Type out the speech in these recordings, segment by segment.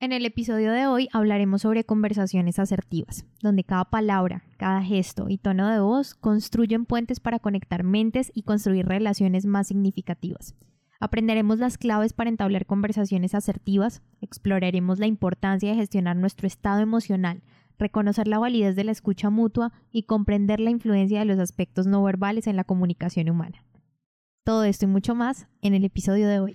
En el episodio de hoy hablaremos sobre conversaciones asertivas, donde cada palabra, cada gesto y tono de voz construyen puentes para conectar mentes y construir relaciones más significativas. Aprenderemos las claves para entablar conversaciones asertivas, exploraremos la importancia de gestionar nuestro estado emocional, reconocer la validez de la escucha mutua y comprender la influencia de los aspectos no verbales en la comunicación humana. Todo esto y mucho más en el episodio de hoy.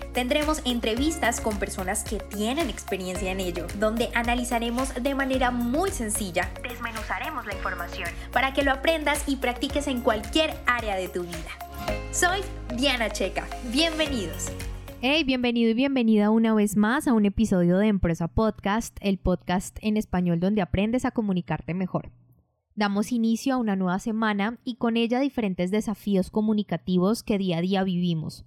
Tendremos entrevistas con personas que tienen experiencia en ello, donde analizaremos de manera muy sencilla, desmenuzaremos la información para que lo aprendas y practiques en cualquier área de tu vida. Soy Diana Checa, bienvenidos. Hey, bienvenido y bienvenida una vez más a un episodio de Empresa Podcast, el podcast en español donde aprendes a comunicarte mejor. Damos inicio a una nueva semana y con ella diferentes desafíos comunicativos que día a día vivimos.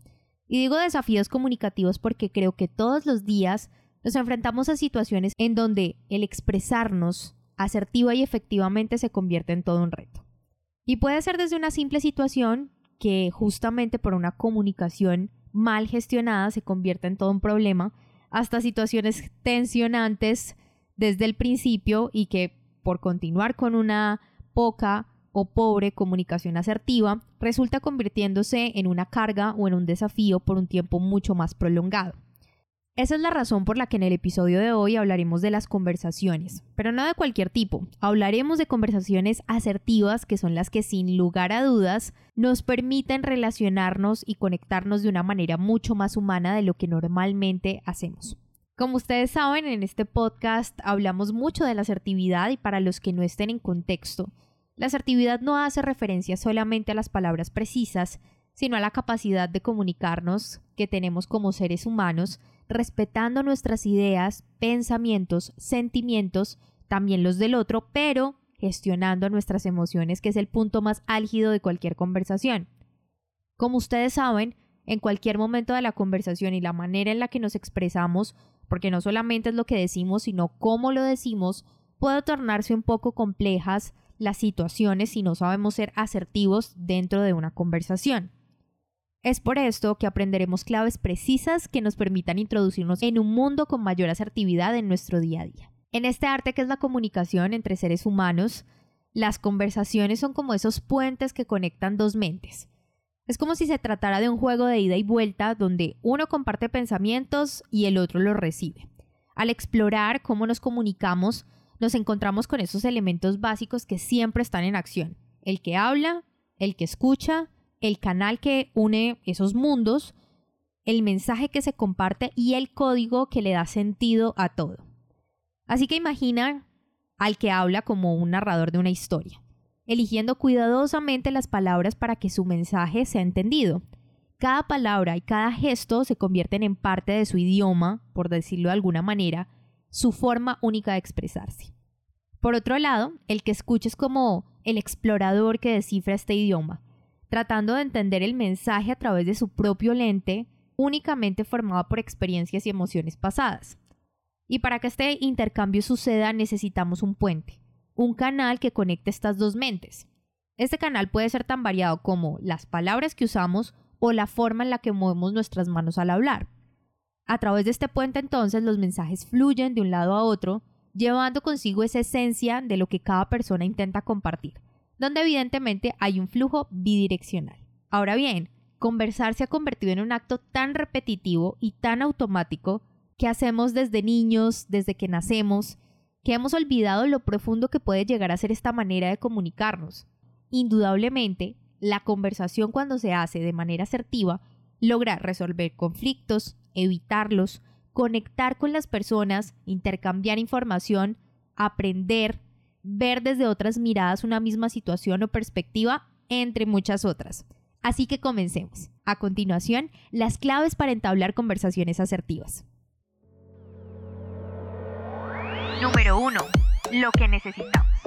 Y digo desafíos comunicativos porque creo que todos los días nos enfrentamos a situaciones en donde el expresarnos asertiva y efectivamente se convierte en todo un reto. Y puede ser desde una simple situación que justamente por una comunicación mal gestionada se convierte en todo un problema, hasta situaciones tensionantes desde el principio y que por continuar con una poca o pobre comunicación asertiva resulta convirtiéndose en una carga o en un desafío por un tiempo mucho más prolongado. Esa es la razón por la que en el episodio de hoy hablaremos de las conversaciones, pero no de cualquier tipo. Hablaremos de conversaciones asertivas que son las que sin lugar a dudas nos permiten relacionarnos y conectarnos de una manera mucho más humana de lo que normalmente hacemos. Como ustedes saben, en este podcast hablamos mucho de la asertividad y para los que no estén en contexto, la asertividad no hace referencia solamente a las palabras precisas, sino a la capacidad de comunicarnos que tenemos como seres humanos, respetando nuestras ideas, pensamientos, sentimientos, también los del otro, pero gestionando nuestras emociones, que es el punto más álgido de cualquier conversación. Como ustedes saben, en cualquier momento de la conversación y la manera en la que nos expresamos, porque no solamente es lo que decimos, sino cómo lo decimos, puede tornarse un poco complejas las situaciones si no sabemos ser asertivos dentro de una conversación. Es por esto que aprenderemos claves precisas que nos permitan introducirnos en un mundo con mayor asertividad en nuestro día a día. En este arte que es la comunicación entre seres humanos, las conversaciones son como esos puentes que conectan dos mentes. Es como si se tratara de un juego de ida y vuelta donde uno comparte pensamientos y el otro los recibe. Al explorar cómo nos comunicamos, nos encontramos con esos elementos básicos que siempre están en acción. El que habla, el que escucha, el canal que une esos mundos, el mensaje que se comparte y el código que le da sentido a todo. Así que imagina al que habla como un narrador de una historia, eligiendo cuidadosamente las palabras para que su mensaje sea entendido. Cada palabra y cada gesto se convierten en parte de su idioma, por decirlo de alguna manera, su forma única de expresarse. Por otro lado, el que escucha es como el explorador que descifra este idioma, tratando de entender el mensaje a través de su propio lente, únicamente formado por experiencias y emociones pasadas. Y para que este intercambio suceda necesitamos un puente, un canal que conecte estas dos mentes. Este canal puede ser tan variado como las palabras que usamos o la forma en la que movemos nuestras manos al hablar. A través de este puente entonces los mensajes fluyen de un lado a otro, llevando consigo esa esencia de lo que cada persona intenta compartir, donde evidentemente hay un flujo bidireccional. Ahora bien, conversar se ha convertido en un acto tan repetitivo y tan automático que hacemos desde niños, desde que nacemos, que hemos olvidado lo profundo que puede llegar a ser esta manera de comunicarnos. Indudablemente, la conversación cuando se hace de manera asertiva logra resolver conflictos, evitarlos, conectar con las personas, intercambiar información, aprender, ver desde otras miradas una misma situación o perspectiva, entre muchas otras. Así que comencemos. A continuación, las claves para entablar conversaciones asertivas. Número 1. Lo que necesitamos.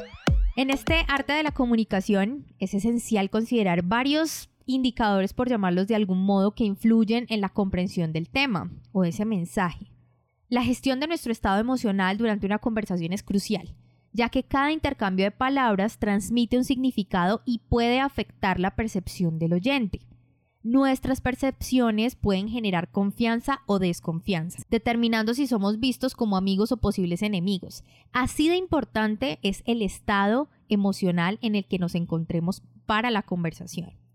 En este arte de la comunicación es esencial considerar varios indicadores, por llamarlos de algún modo, que influyen en la comprensión del tema o ese mensaje. La gestión de nuestro estado emocional durante una conversación es crucial, ya que cada intercambio de palabras transmite un significado y puede afectar la percepción del oyente. Nuestras percepciones pueden generar confianza o desconfianza, determinando si somos vistos como amigos o posibles enemigos. Así de importante es el estado emocional en el que nos encontremos para la conversación.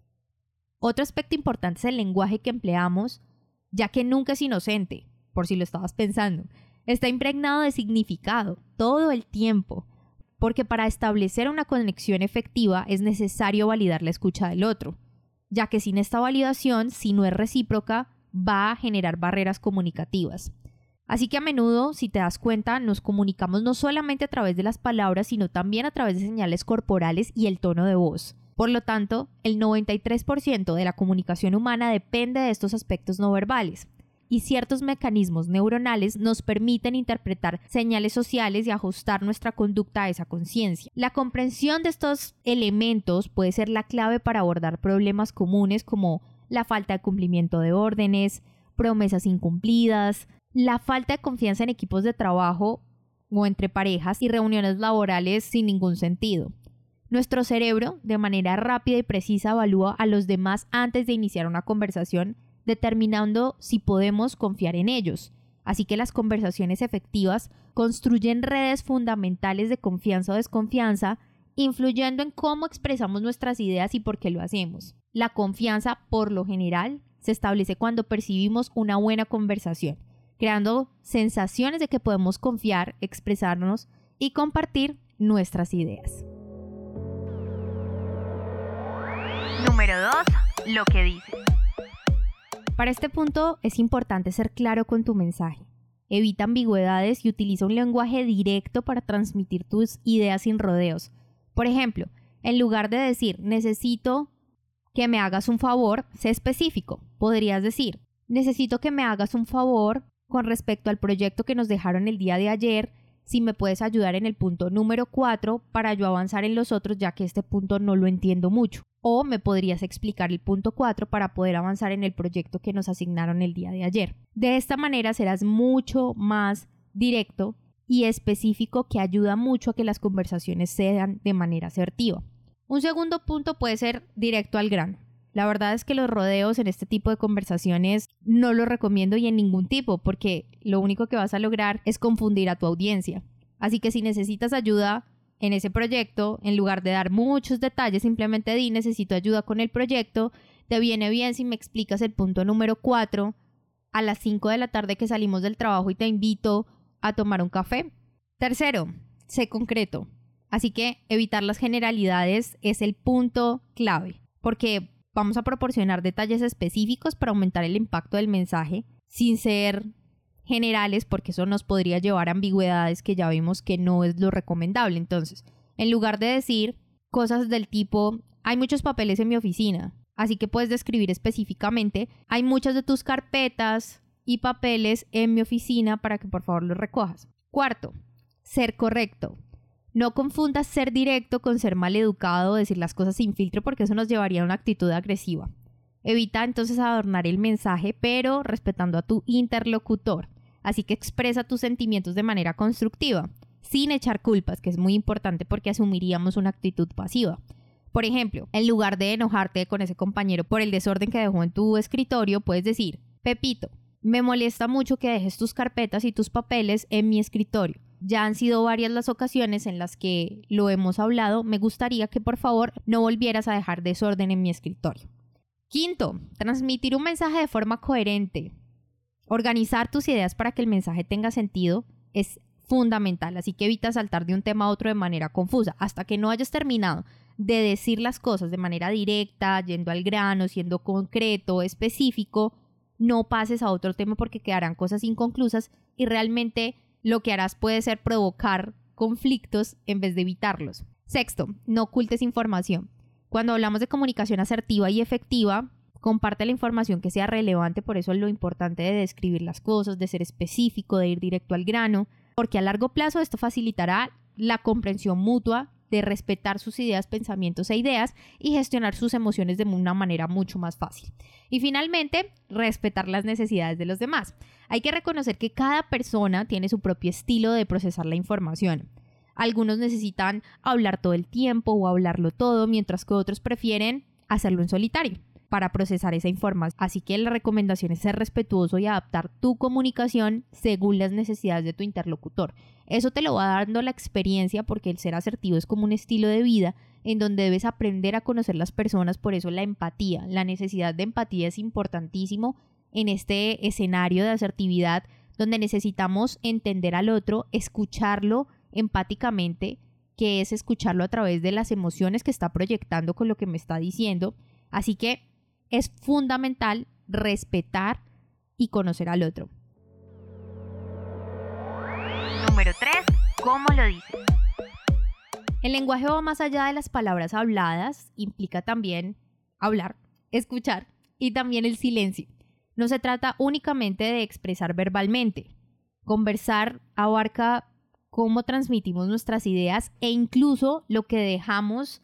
Otro aspecto importante es el lenguaje que empleamos, ya que nunca es inocente, por si lo estabas pensando. Está impregnado de significado todo el tiempo, porque para establecer una conexión efectiva es necesario validar la escucha del otro, ya que sin esta validación, si no es recíproca, va a generar barreras comunicativas. Así que a menudo, si te das cuenta, nos comunicamos no solamente a través de las palabras, sino también a través de señales corporales y el tono de voz. Por lo tanto, el 93% de la comunicación humana depende de estos aspectos no verbales y ciertos mecanismos neuronales nos permiten interpretar señales sociales y ajustar nuestra conducta a esa conciencia. La comprensión de estos elementos puede ser la clave para abordar problemas comunes como la falta de cumplimiento de órdenes, promesas incumplidas, la falta de confianza en equipos de trabajo o entre parejas y reuniones laborales sin ningún sentido. Nuestro cerebro, de manera rápida y precisa, evalúa a los demás antes de iniciar una conversación, determinando si podemos confiar en ellos. Así que las conversaciones efectivas construyen redes fundamentales de confianza o desconfianza, influyendo en cómo expresamos nuestras ideas y por qué lo hacemos. La confianza, por lo general, se establece cuando percibimos una buena conversación, creando sensaciones de que podemos confiar, expresarnos y compartir nuestras ideas. Número 2. Lo que dices. Para este punto es importante ser claro con tu mensaje. Evita ambigüedades y utiliza un lenguaje directo para transmitir tus ideas sin rodeos. Por ejemplo, en lugar de decir necesito que me hagas un favor, sé específico. Podrías decir necesito que me hagas un favor con respecto al proyecto que nos dejaron el día de ayer, si me puedes ayudar en el punto número 4 para yo avanzar en los otros ya que este punto no lo entiendo mucho o me podrías explicar el punto 4 para poder avanzar en el proyecto que nos asignaron el día de ayer. De esta manera serás mucho más directo y específico que ayuda mucho a que las conversaciones sean de manera asertiva. Un segundo punto puede ser directo al grano. La verdad es que los rodeos en este tipo de conversaciones no los recomiendo y en ningún tipo porque lo único que vas a lograr es confundir a tu audiencia. Así que si necesitas ayuda en ese proyecto, en lugar de dar muchos detalles, simplemente di necesito ayuda con el proyecto, te viene bien si me explicas el punto número 4 a las 5 de la tarde que salimos del trabajo y te invito a tomar un café. Tercero, sé concreto. Así que evitar las generalidades es el punto clave, porque vamos a proporcionar detalles específicos para aumentar el impacto del mensaje sin ser generales porque eso nos podría llevar a ambigüedades que ya vimos que no es lo recomendable. Entonces, en lugar de decir cosas del tipo, hay muchos papeles en mi oficina, así que puedes describir específicamente, hay muchas de tus carpetas y papeles en mi oficina para que por favor los recojas. Cuarto, ser correcto. No confundas ser directo con ser mal educado o decir las cosas sin filtro porque eso nos llevaría a una actitud agresiva. Evita entonces adornar el mensaje, pero respetando a tu interlocutor. Así que expresa tus sentimientos de manera constructiva, sin echar culpas, que es muy importante porque asumiríamos una actitud pasiva. Por ejemplo, en lugar de enojarte con ese compañero por el desorden que dejó en tu escritorio, puedes decir, Pepito, me molesta mucho que dejes tus carpetas y tus papeles en mi escritorio. Ya han sido varias las ocasiones en las que lo hemos hablado. Me gustaría que por favor no volvieras a dejar desorden en mi escritorio. Quinto, transmitir un mensaje de forma coherente. Organizar tus ideas para que el mensaje tenga sentido es fundamental, así que evita saltar de un tema a otro de manera confusa. Hasta que no hayas terminado de decir las cosas de manera directa, yendo al grano, siendo concreto, específico, no pases a otro tema porque quedarán cosas inconclusas y realmente lo que harás puede ser provocar conflictos en vez de evitarlos. Sexto, no ocultes información. Cuando hablamos de comunicación asertiva y efectiva, comparte la información que sea relevante, por eso es lo importante de describir las cosas, de ser específico, de ir directo al grano, porque a largo plazo esto facilitará la comprensión mutua de respetar sus ideas, pensamientos e ideas y gestionar sus emociones de una manera mucho más fácil. Y finalmente, respetar las necesidades de los demás. Hay que reconocer que cada persona tiene su propio estilo de procesar la información. Algunos necesitan hablar todo el tiempo o hablarlo todo, mientras que otros prefieren hacerlo en solitario para procesar esa información. Así que la recomendación es ser respetuoso y adaptar tu comunicación según las necesidades de tu interlocutor. Eso te lo va dando la experiencia porque el ser asertivo es como un estilo de vida en donde debes aprender a conocer las personas, por eso la empatía, la necesidad de empatía es importantísimo en este escenario de asertividad donde necesitamos entender al otro, escucharlo empáticamente, que es escucharlo a través de las emociones que está proyectando con lo que me está diciendo. Así que es fundamental respetar y conocer al otro. Número 3. ¿Cómo lo dices? El lenguaje va más allá de las palabras habladas, implica también hablar, escuchar y también el silencio. No se trata únicamente de expresar verbalmente. Conversar abarca cómo transmitimos nuestras ideas e incluso lo que dejamos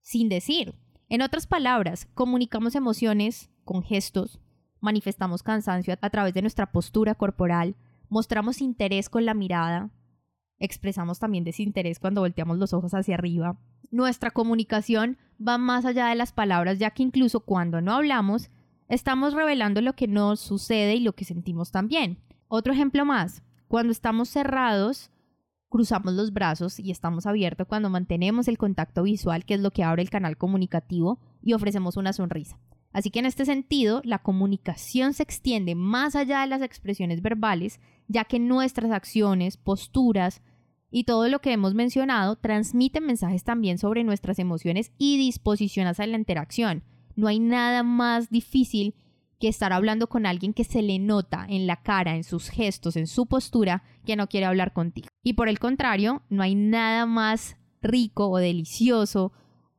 sin decir. En otras palabras, comunicamos emociones con gestos, manifestamos cansancio a través de nuestra postura corporal, mostramos interés con la mirada, expresamos también desinterés cuando volteamos los ojos hacia arriba. Nuestra comunicación va más allá de las palabras, ya que incluso cuando no hablamos, estamos revelando lo que nos sucede y lo que sentimos también. Otro ejemplo más, cuando estamos cerrados, cruzamos los brazos y estamos abiertos cuando mantenemos el contacto visual, que es lo que abre el canal comunicativo, y ofrecemos una sonrisa. Así que en este sentido, la comunicación se extiende más allá de las expresiones verbales, ya que nuestras acciones, posturas y todo lo que hemos mencionado transmiten mensajes también sobre nuestras emociones y disposición hacia la interacción. No hay nada más difícil que estar hablando con alguien que se le nota en la cara, en sus gestos, en su postura, que no quiere hablar contigo. Y por el contrario, no hay nada más rico o delicioso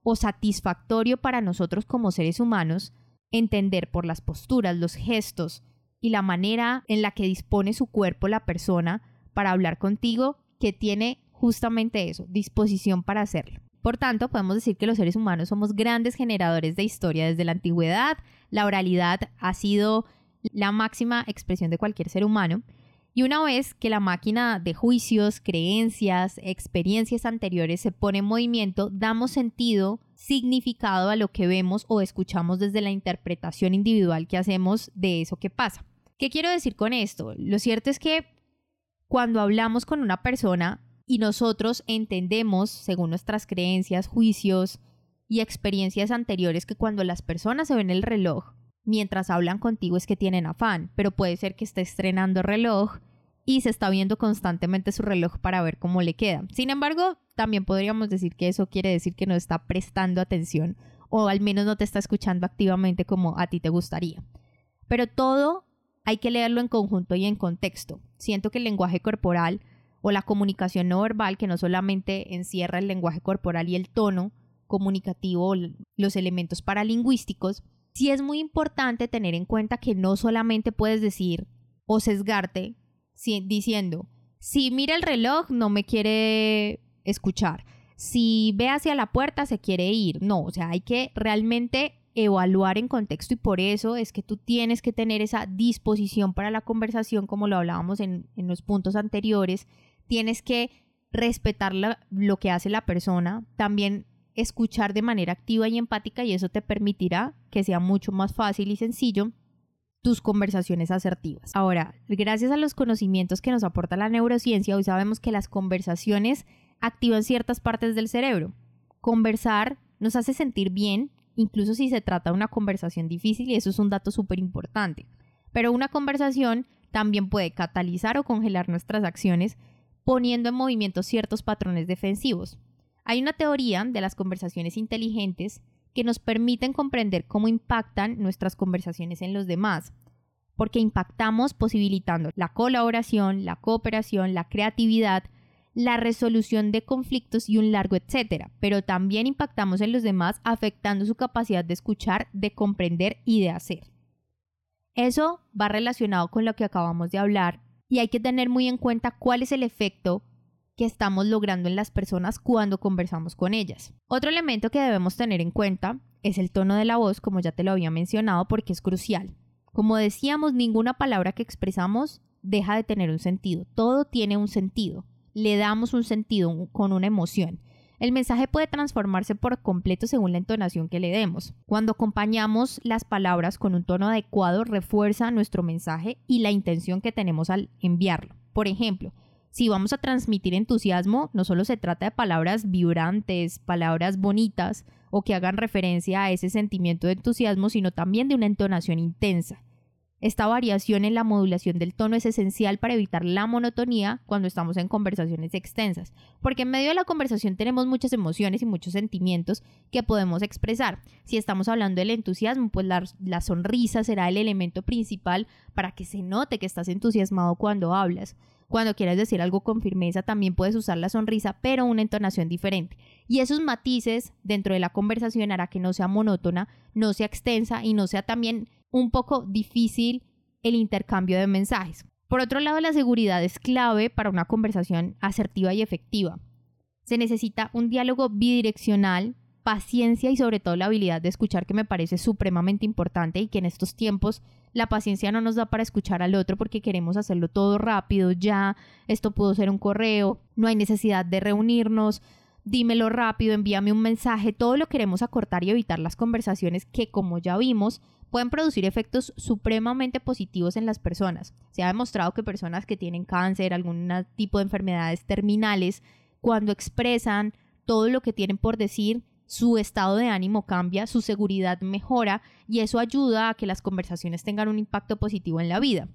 o satisfactorio para nosotros como seres humanos entender por las posturas, los gestos y la manera en la que dispone su cuerpo la persona para hablar contigo que tiene justamente eso, disposición para hacerlo. Por tanto, podemos decir que los seres humanos somos grandes generadores de historia desde la antigüedad. La oralidad ha sido la máxima expresión de cualquier ser humano. Y una vez que la máquina de juicios, creencias, experiencias anteriores se pone en movimiento, damos sentido, significado a lo que vemos o escuchamos desde la interpretación individual que hacemos de eso que pasa. ¿Qué quiero decir con esto? Lo cierto es que cuando hablamos con una persona, y nosotros entendemos, según nuestras creencias, juicios y experiencias anteriores, que cuando las personas se ven el reloj, mientras hablan contigo es que tienen afán, pero puede ser que esté estrenando reloj y se está viendo constantemente su reloj para ver cómo le queda. Sin embargo, también podríamos decir que eso quiere decir que no está prestando atención o al menos no te está escuchando activamente como a ti te gustaría. Pero todo hay que leerlo en conjunto y en contexto. Siento que el lenguaje corporal o la comunicación no verbal, que no solamente encierra el lenguaje corporal y el tono comunicativo, los elementos paralingüísticos, sí es muy importante tener en cuenta que no solamente puedes decir o sesgarte diciendo, si mira el reloj no me quiere escuchar, si ve hacia la puerta se quiere ir, no, o sea, hay que realmente evaluar en contexto y por eso es que tú tienes que tener esa disposición para la conversación como lo hablábamos en, en los puntos anteriores tienes que respetar lo que hace la persona, también escuchar de manera activa y empática y eso te permitirá que sea mucho más fácil y sencillo tus conversaciones asertivas. Ahora, gracias a los conocimientos que nos aporta la neurociencia, hoy sabemos que las conversaciones activan ciertas partes del cerebro. Conversar nos hace sentir bien, incluso si se trata de una conversación difícil y eso es un dato súper importante. Pero una conversación también puede catalizar o congelar nuestras acciones poniendo en movimiento ciertos patrones defensivos. Hay una teoría de las conversaciones inteligentes que nos permiten comprender cómo impactan nuestras conversaciones en los demás, porque impactamos posibilitando la colaboración, la cooperación, la creatividad, la resolución de conflictos y un largo etcétera, pero también impactamos en los demás afectando su capacidad de escuchar, de comprender y de hacer. Eso va relacionado con lo que acabamos de hablar y hay que tener muy en cuenta cuál es el efecto que estamos logrando en las personas cuando conversamos con ellas. Otro elemento que debemos tener en cuenta es el tono de la voz, como ya te lo había mencionado, porque es crucial. Como decíamos, ninguna palabra que expresamos deja de tener un sentido. Todo tiene un sentido. Le damos un sentido con una emoción. El mensaje puede transformarse por completo según la entonación que le demos. Cuando acompañamos las palabras con un tono adecuado, refuerza nuestro mensaje y la intención que tenemos al enviarlo. Por ejemplo, si vamos a transmitir entusiasmo, no solo se trata de palabras vibrantes, palabras bonitas o que hagan referencia a ese sentimiento de entusiasmo, sino también de una entonación intensa. Esta variación en la modulación del tono es esencial para evitar la monotonía cuando estamos en conversaciones extensas, porque en medio de la conversación tenemos muchas emociones y muchos sentimientos que podemos expresar. Si estamos hablando del entusiasmo, pues la, la sonrisa será el elemento principal para que se note que estás entusiasmado cuando hablas. Cuando quieras decir algo con firmeza, también puedes usar la sonrisa, pero una entonación diferente. Y esos matices dentro de la conversación hará que no sea monótona, no sea extensa y no sea también un poco difícil el intercambio de mensajes. Por otro lado, la seguridad es clave para una conversación asertiva y efectiva. Se necesita un diálogo bidireccional, paciencia y sobre todo la habilidad de escuchar que me parece supremamente importante y que en estos tiempos la paciencia no nos da para escuchar al otro porque queremos hacerlo todo rápido, ya, esto pudo ser un correo, no hay necesidad de reunirnos, dímelo rápido, envíame un mensaje, todo lo queremos acortar y evitar las conversaciones que, como ya vimos, pueden producir efectos supremamente positivos en las personas. Se ha demostrado que personas que tienen cáncer, algún tipo de enfermedades terminales, cuando expresan todo lo que tienen por decir, su estado de ánimo cambia, su seguridad mejora y eso ayuda a que las conversaciones tengan un impacto positivo en la vida.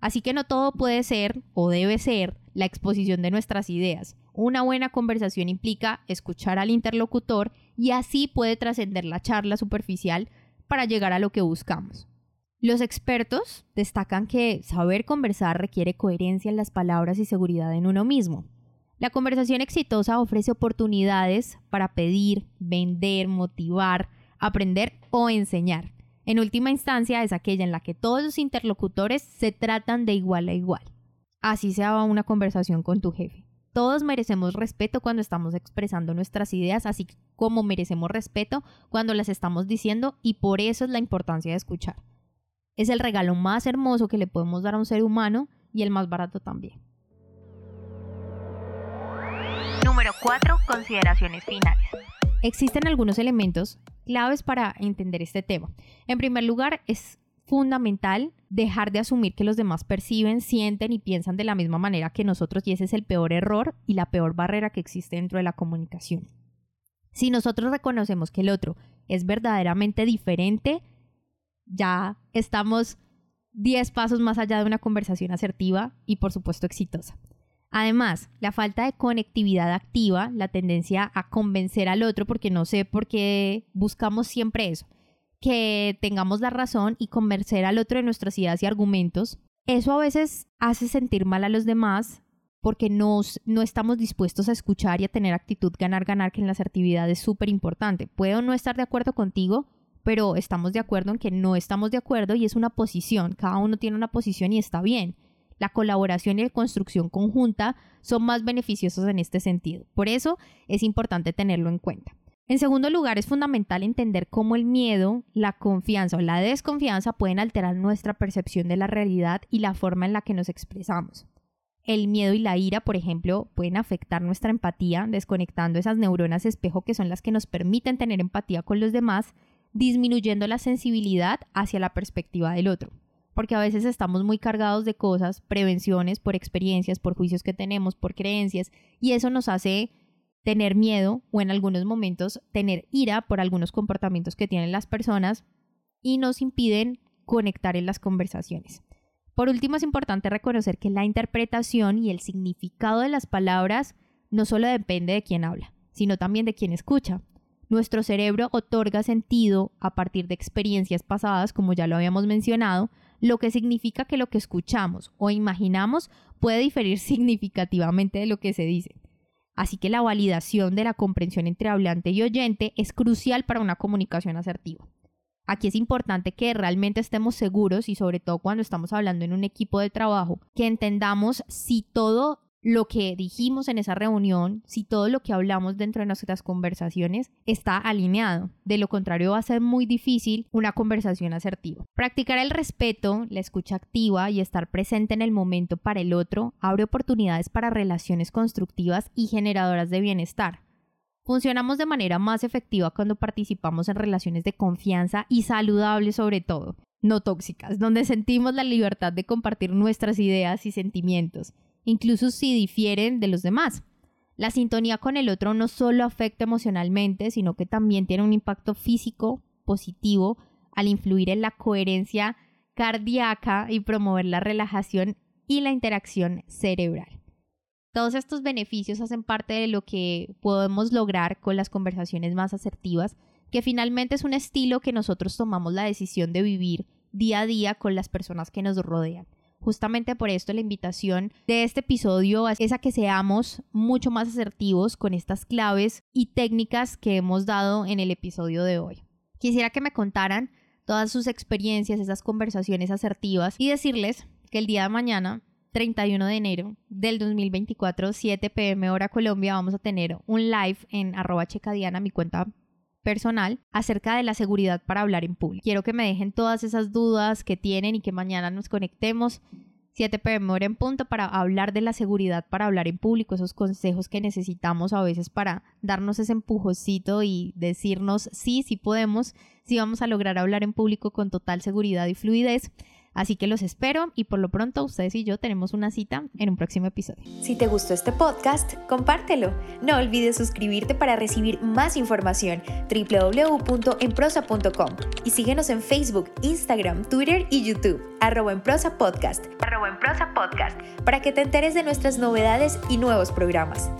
Así que no todo puede ser o debe ser la exposición de nuestras ideas. Una buena conversación implica escuchar al interlocutor y así puede trascender la charla superficial para llegar a lo que buscamos. Los expertos destacan que saber conversar requiere coherencia en las palabras y seguridad en uno mismo. La conversación exitosa ofrece oportunidades para pedir, vender, motivar, aprender o enseñar. En última instancia es aquella en la que todos los interlocutores se tratan de igual a igual. Así se va una conversación con tu jefe. Todos merecemos respeto cuando estamos expresando nuestras ideas, así como merecemos respeto cuando las estamos diciendo y por eso es la importancia de escuchar. Es el regalo más hermoso que le podemos dar a un ser humano y el más barato también. Número 4. Consideraciones finales. Existen algunos elementos claves para entender este tema. En primer lugar, es fundamental dejar de asumir que los demás perciben, sienten y piensan de la misma manera que nosotros y ese es el peor error y la peor barrera que existe dentro de la comunicación. Si nosotros reconocemos que el otro es verdaderamente diferente, ya estamos 10 pasos más allá de una conversación asertiva y por supuesto exitosa. Además, la falta de conectividad activa, la tendencia a convencer al otro, porque no sé por qué buscamos siempre eso, que tengamos la razón y convencer al otro de nuestras ideas y argumentos, eso a veces hace sentir mal a los demás porque nos, no estamos dispuestos a escuchar y a tener actitud ganar-ganar, que en la asertividad es súper importante. Puedo no estar de acuerdo contigo, pero estamos de acuerdo en que no estamos de acuerdo y es una posición, cada uno tiene una posición y está bien la colaboración y la construcción conjunta son más beneficiosos en este sentido. Por eso es importante tenerlo en cuenta. En segundo lugar, es fundamental entender cómo el miedo, la confianza o la desconfianza pueden alterar nuestra percepción de la realidad y la forma en la que nos expresamos. El miedo y la ira, por ejemplo, pueden afectar nuestra empatía, desconectando esas neuronas espejo que son las que nos permiten tener empatía con los demás, disminuyendo la sensibilidad hacia la perspectiva del otro porque a veces estamos muy cargados de cosas, prevenciones, por experiencias, por juicios que tenemos, por creencias, y eso nos hace tener miedo o en algunos momentos tener ira por algunos comportamientos que tienen las personas y nos impiden conectar en las conversaciones. Por último, es importante reconocer que la interpretación y el significado de las palabras no solo depende de quien habla, sino también de quien escucha. Nuestro cerebro otorga sentido a partir de experiencias pasadas, como ya lo habíamos mencionado, lo que significa que lo que escuchamos o imaginamos puede diferir significativamente de lo que se dice. Así que la validación de la comprensión entre hablante y oyente es crucial para una comunicación asertiva. Aquí es importante que realmente estemos seguros y sobre todo cuando estamos hablando en un equipo de trabajo, que entendamos si todo lo que dijimos en esa reunión, si todo lo que hablamos dentro de nuestras conversaciones está alineado. De lo contrario va a ser muy difícil una conversación asertiva. Practicar el respeto, la escucha activa y estar presente en el momento para el otro abre oportunidades para relaciones constructivas y generadoras de bienestar. Funcionamos de manera más efectiva cuando participamos en relaciones de confianza y saludables sobre todo, no tóxicas, donde sentimos la libertad de compartir nuestras ideas y sentimientos incluso si difieren de los demás. La sintonía con el otro no solo afecta emocionalmente, sino que también tiene un impacto físico positivo al influir en la coherencia cardíaca y promover la relajación y la interacción cerebral. Todos estos beneficios hacen parte de lo que podemos lograr con las conversaciones más asertivas, que finalmente es un estilo que nosotros tomamos la decisión de vivir día a día con las personas que nos rodean. Justamente por esto la invitación de este episodio es a que seamos mucho más asertivos con estas claves y técnicas que hemos dado en el episodio de hoy. Quisiera que me contaran todas sus experiencias, esas conversaciones asertivas y decirles que el día de mañana 31 de enero del 2024, 7 pm hora Colombia, vamos a tener un live en arroba checadiana, mi cuenta personal acerca de la seguridad para hablar en público. Quiero que me dejen todas esas dudas que tienen y que mañana nos conectemos 7 pm hora en punto para hablar de la seguridad para hablar en público, esos consejos que necesitamos a veces para darnos ese empujocito y decirnos sí, sí podemos, sí vamos a lograr hablar en público con total seguridad y fluidez. Así que los espero y por lo pronto ustedes y yo tenemos una cita en un próximo episodio. Si te gustó este podcast, compártelo. No olvides suscribirte para recibir más información www.enprosa.com y síguenos en Facebook, Instagram, Twitter y YouTube arroba en podcast, en prosa podcast para que te enteres de nuestras novedades y nuevos programas.